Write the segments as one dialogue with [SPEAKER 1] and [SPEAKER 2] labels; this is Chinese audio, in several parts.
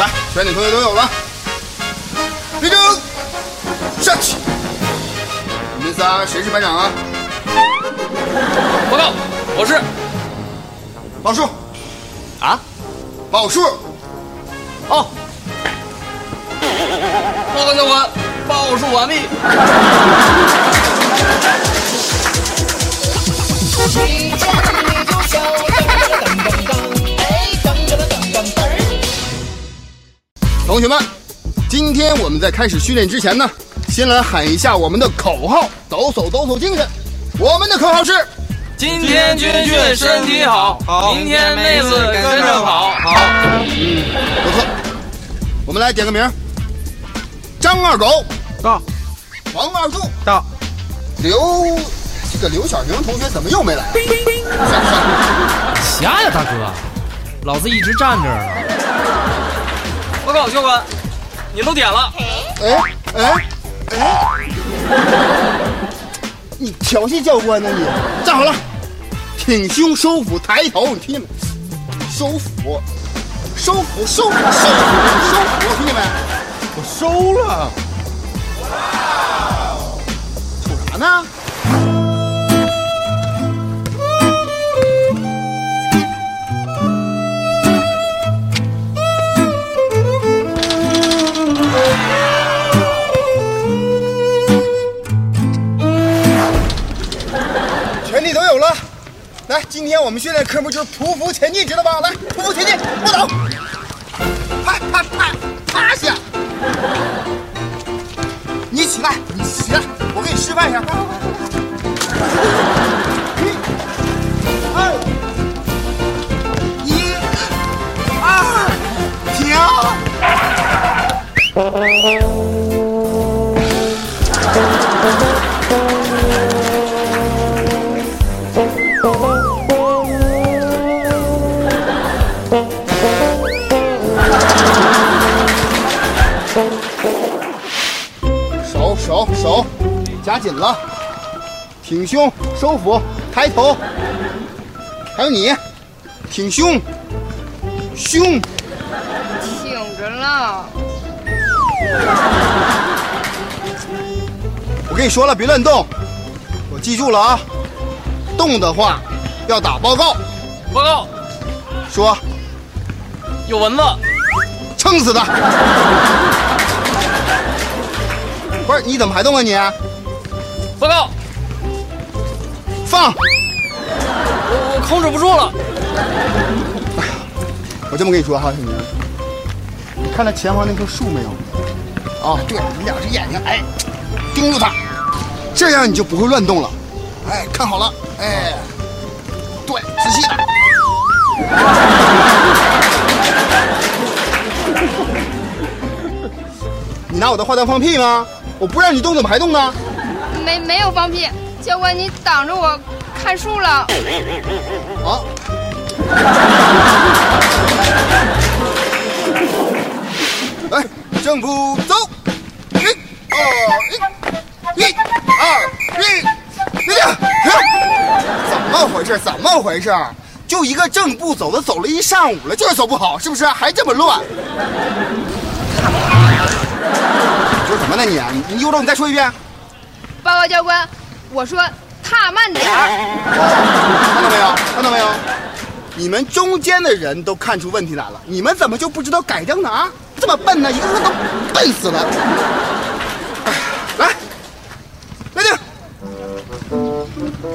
[SPEAKER 1] 来，全体同学都有了，立正，下去。你们仨谁是班长啊？
[SPEAKER 2] 报告，我是。
[SPEAKER 1] 报数。
[SPEAKER 2] 啊？
[SPEAKER 1] 报数。
[SPEAKER 2] 哦。报告教官，报数完毕。
[SPEAKER 1] 同学们，今天我们在开始训练之前呢，先来喊一下我们的口号，抖擞抖擞精神。我们的口号是：
[SPEAKER 2] 今天军训身体好，明天妹子跟着跑。
[SPEAKER 1] 好，嗯，不错。我们来点个名：张二狗
[SPEAKER 3] 到，
[SPEAKER 1] 王二柱
[SPEAKER 3] 到，
[SPEAKER 1] 刘这个刘小明同学怎么又没来？
[SPEAKER 4] 瞎呀，大哥，老子一直站这儿呢。
[SPEAKER 2] 报告教官，你漏点了。
[SPEAKER 1] 哎哎哎！你调戏教官呢你？站好了，挺胸收腹抬头，你听见没？收腹，收腹，收腹，收腹，收腹，听见没？
[SPEAKER 3] 我收了。
[SPEAKER 1] 瞅啥呢？今天我们训练科目就是匍匐前进，知道吧？来，匍匐前进，不倒，趴趴趴趴下。你起来，你起来，我给你示范一下。一、二、一、二，停。夹紧了，挺胸收腹，抬头。还有你，挺胸，胸。
[SPEAKER 5] 挺着了。
[SPEAKER 1] 我跟你说了，别乱动，我记住了啊，动的话要打报告。
[SPEAKER 2] 报告，
[SPEAKER 1] 说
[SPEAKER 2] 有蚊子。
[SPEAKER 1] 撑死他！不是，你怎么还动啊你？
[SPEAKER 2] 报告，
[SPEAKER 1] 放！
[SPEAKER 2] 我我控制不住了。
[SPEAKER 1] 我这么跟你说哈，小明，你看到前方那棵树没有？啊，对，你两只眼睛，哎，盯住它，这样你就不会乱动了。哎，看好了，哎，对，仔细的。你拿我的话当放屁吗？我不让你动，怎么还动呢？
[SPEAKER 5] 没没有放屁，教官你挡着我看树了。
[SPEAKER 1] 啊！来，正步走，一、二、一、一、二、一，别停！怎么回事？怎么回事？就一个正步走的，走了一上午了，就是走不好，是不是？还这么乱？说什么呢你？你你有种你再说一遍。
[SPEAKER 5] 报告教官，我说踏慢点儿。
[SPEAKER 1] 看到没有？看到没有？你们中间的人都看出问题来了，你们怎么就不知道改正呢？啊，这么笨呢，一个个都笨死了。来，来定，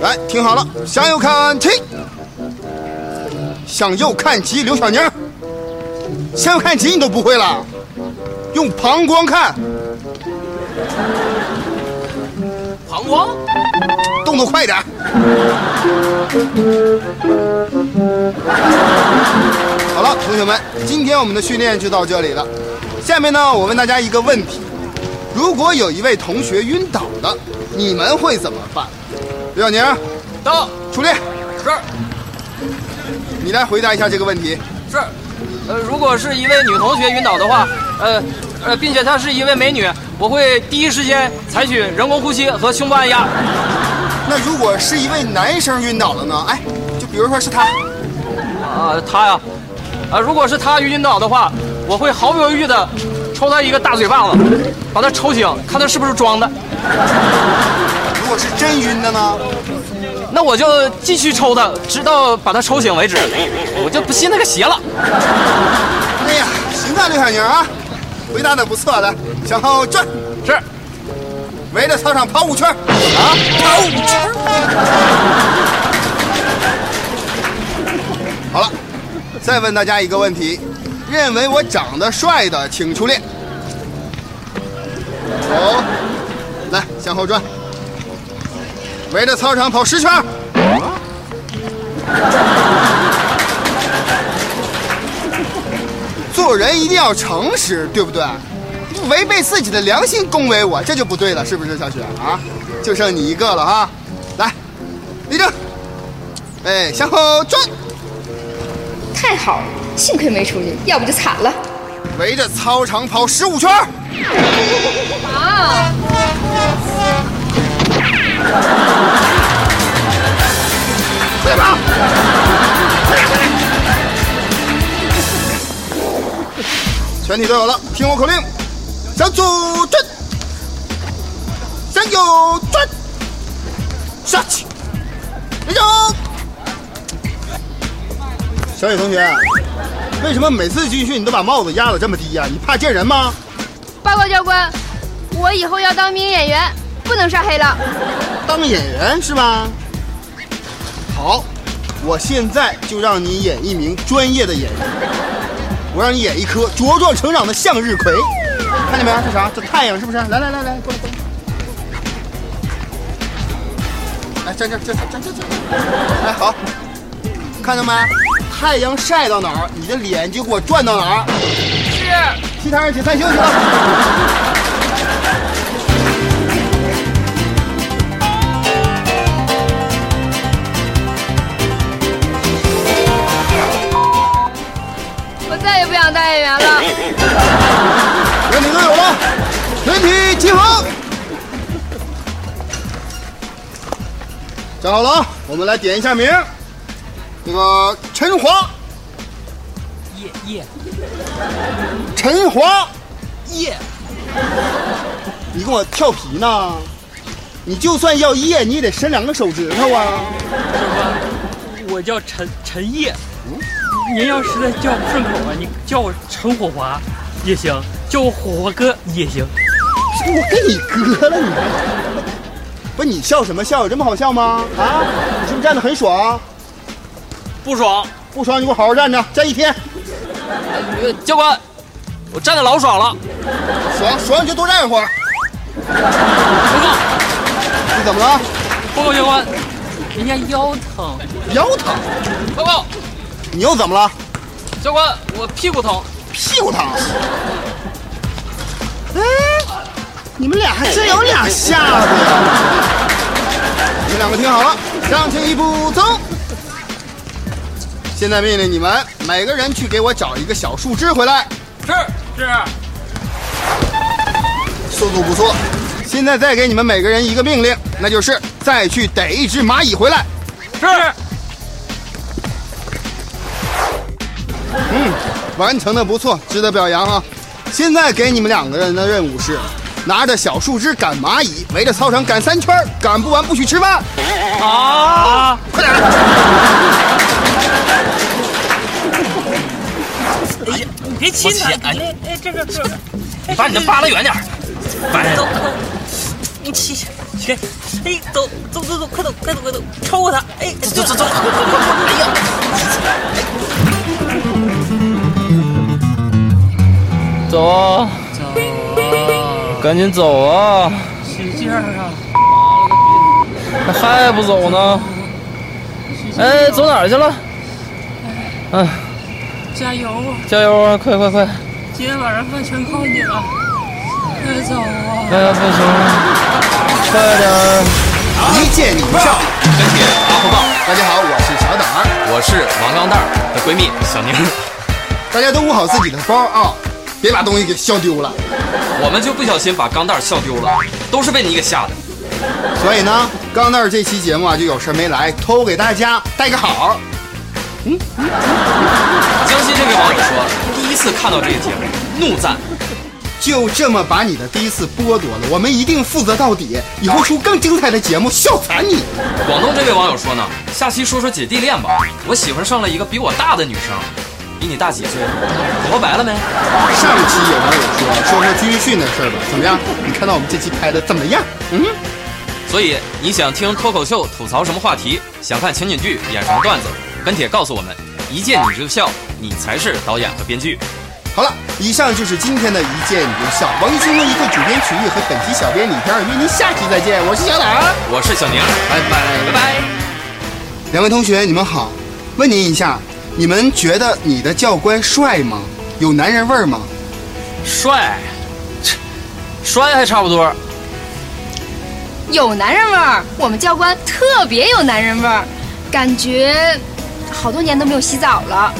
[SPEAKER 1] 来听好了，向右看齐，向右看齐，刘小宁，向右看齐你都不会了，用膀胱看，动作快点。好了，同学们，今天我们的训练就到这里了。下面呢，我问大家一个问题：如果有一位同学晕倒了，你们会怎么办？刘小宁，
[SPEAKER 2] 到，
[SPEAKER 1] 出列，
[SPEAKER 2] 是
[SPEAKER 1] 你来回答一下这个问题。
[SPEAKER 2] 是，呃，如果是一位女同学晕倒的话，呃呃，并且她是一位美女，我会第一时间采取人工呼吸和胸部按压。
[SPEAKER 1] 那如果是一位男生晕倒了呢？哎，就比如说是他，
[SPEAKER 2] 啊，他呀，啊，如果是他晕倒的话，我会毫不犹豫的抽他一个大嘴巴子，把他抽醒，看他是不是装的。
[SPEAKER 1] 如果是真晕的呢？
[SPEAKER 2] 那我就继续抽他，直到把他抽醒为止。我就不信那个邪了。
[SPEAKER 1] 哎呀，行啊，刘小宁啊，回答的不错的，向后转，
[SPEAKER 2] 是，
[SPEAKER 1] 围着操场跑五圈啊，跑五圈。好了，再问大家一个问题：认为我长得帅的，请出列。走，来向后转，围着操场跑十圈儿。做人一定要诚实，对不对？违背自己的良心恭维我，这就不对了，是不是，小雪啊？就剩你一个了哈，来，立正，哎，向后转，
[SPEAKER 5] 太好了，幸亏没出去，要不就惨了。
[SPEAKER 1] 围着操场跑十五圈儿。
[SPEAKER 5] 啊！
[SPEAKER 1] 快跑！全体都有了，听我口令：向左转，向右转，下去，立正。小野同学，为什么每次军训你都把帽子压得这么低呀、你怕见人吗？
[SPEAKER 5] 报告教官，我以后要当名演员，不能晒黑了。
[SPEAKER 1] 当演员是吧？好，我现在就让你演一名专业的演员。我让你演一颗茁壮成长的向日葵，看见没？这啥？这太阳是不是？来来来来，过来过来。来站这儿站站站站。来，好，看到没？太阳晒到哪儿，你的脸就给我转到哪儿。
[SPEAKER 2] 是。
[SPEAKER 1] 其他人请散休息了。
[SPEAKER 5] 也不想当演员了。
[SPEAKER 1] 全体都有了，全体集合。站好了，我们来点一下名。那个陈华，
[SPEAKER 4] 耶耶
[SPEAKER 1] 陈华，
[SPEAKER 4] 耶！
[SPEAKER 1] 你跟我跳皮呢？你就算要叶，你也得伸两个手指头啊！
[SPEAKER 6] 我叫陈陈烨，您要实在叫不顺口啊，你叫我陈火华也行，叫我火华哥也行。
[SPEAKER 1] 我跟你哥了，你还不是你笑什么笑？有这么好笑吗？啊，你是不是站得很爽？
[SPEAKER 2] 不爽。
[SPEAKER 1] 不爽你给我好好站着，站一天。
[SPEAKER 2] 呃教官，我站的老爽了。
[SPEAKER 1] 爽爽你就多站一会儿。
[SPEAKER 2] 报告，
[SPEAKER 1] 你怎么了？
[SPEAKER 2] 报告教官，
[SPEAKER 6] 人家腰疼，
[SPEAKER 1] 腰疼？
[SPEAKER 2] 报告
[SPEAKER 1] 你又怎么了？
[SPEAKER 2] 教官，我屁股疼。
[SPEAKER 1] 屁股疼。哎，你们俩还真有俩下子呀！你们两个听好了，向前一步走。现在命令你们每个人去给我找一个小树枝回来。
[SPEAKER 2] 是是。
[SPEAKER 1] 速度不错。现在再给你们每个人一个命令，那就是再去逮一只蚂蚁回来。
[SPEAKER 2] 是。
[SPEAKER 1] 嗯，完成的不错，值得表扬啊！现在给你们两个人的任务是，拿着小树枝赶蚂蚁，围着操场赶三圈，赶不完不许吃饭。
[SPEAKER 2] 啊！
[SPEAKER 1] 快点！
[SPEAKER 6] 哎呀，你别亲他，哎哎，这个这个，
[SPEAKER 2] 你把你的扒拉远点儿。烦
[SPEAKER 6] 走走，你起起，哎，走走走走，快走快走快走，超过他，哎，
[SPEAKER 2] 走走走，哎呀！走啊！
[SPEAKER 6] 走啊，
[SPEAKER 2] 赶紧走啊！
[SPEAKER 6] 使劲儿啊！
[SPEAKER 2] 还不走呢？哎，走哪儿去了？哎，
[SPEAKER 6] 加油啊！
[SPEAKER 2] 加油啊！快快快！
[SPEAKER 6] 今天晚上饭全靠你了，快走啊！
[SPEAKER 2] 哎呀，不行了，快点儿！
[SPEAKER 1] 一见你不笑。
[SPEAKER 7] 跟帖阿福报，
[SPEAKER 1] 大家好，我是小胆儿，
[SPEAKER 7] 我是王钢蛋儿的闺蜜小宁，
[SPEAKER 1] 大家都捂好自己的包啊，别把东西给笑丢了。
[SPEAKER 7] 我们就不小心把钢蛋儿笑丢了，都是被你给吓的。
[SPEAKER 1] 所以呢，钢蛋儿这期节目啊，就有事没来，偷给大家带个好。
[SPEAKER 7] 嗯江西这位网友说，第
[SPEAKER 2] 一次看到这个节目，怒赞。
[SPEAKER 1] 就这么把你的第一次剥夺了，我们一定负责到底，以后出更精彩的节目，笑惨你！
[SPEAKER 2] 广东这位网友说呢，下期说说姐弟恋吧。我喜欢上了一个比我大的女生，比你大几岁？活白了没？
[SPEAKER 1] 上期有网友说说说军训的事儿吧，怎么样？你看到我们这期拍的怎么样？嗯。
[SPEAKER 2] 所以你想听脱口秀吐槽什么话题？想看情景剧演什么段子？跟帖告诉我们，一见你就笑，你才是导演和编剧。
[SPEAKER 1] 好了，以上就是今天的一见你就笑。王一新闻一个主编曲艺和本期小编李天儿约您下期再见。我是小胆，
[SPEAKER 2] 我是小宁，
[SPEAKER 1] 拜拜
[SPEAKER 2] 拜拜。
[SPEAKER 1] 两位同学，你们好。问您一下，你们觉得你的教官帅吗？有男人味儿吗？
[SPEAKER 8] 帅，帅还差不多。
[SPEAKER 5] 有男人味儿，我们教官特别有男人味儿，感觉好多年都没有洗澡了。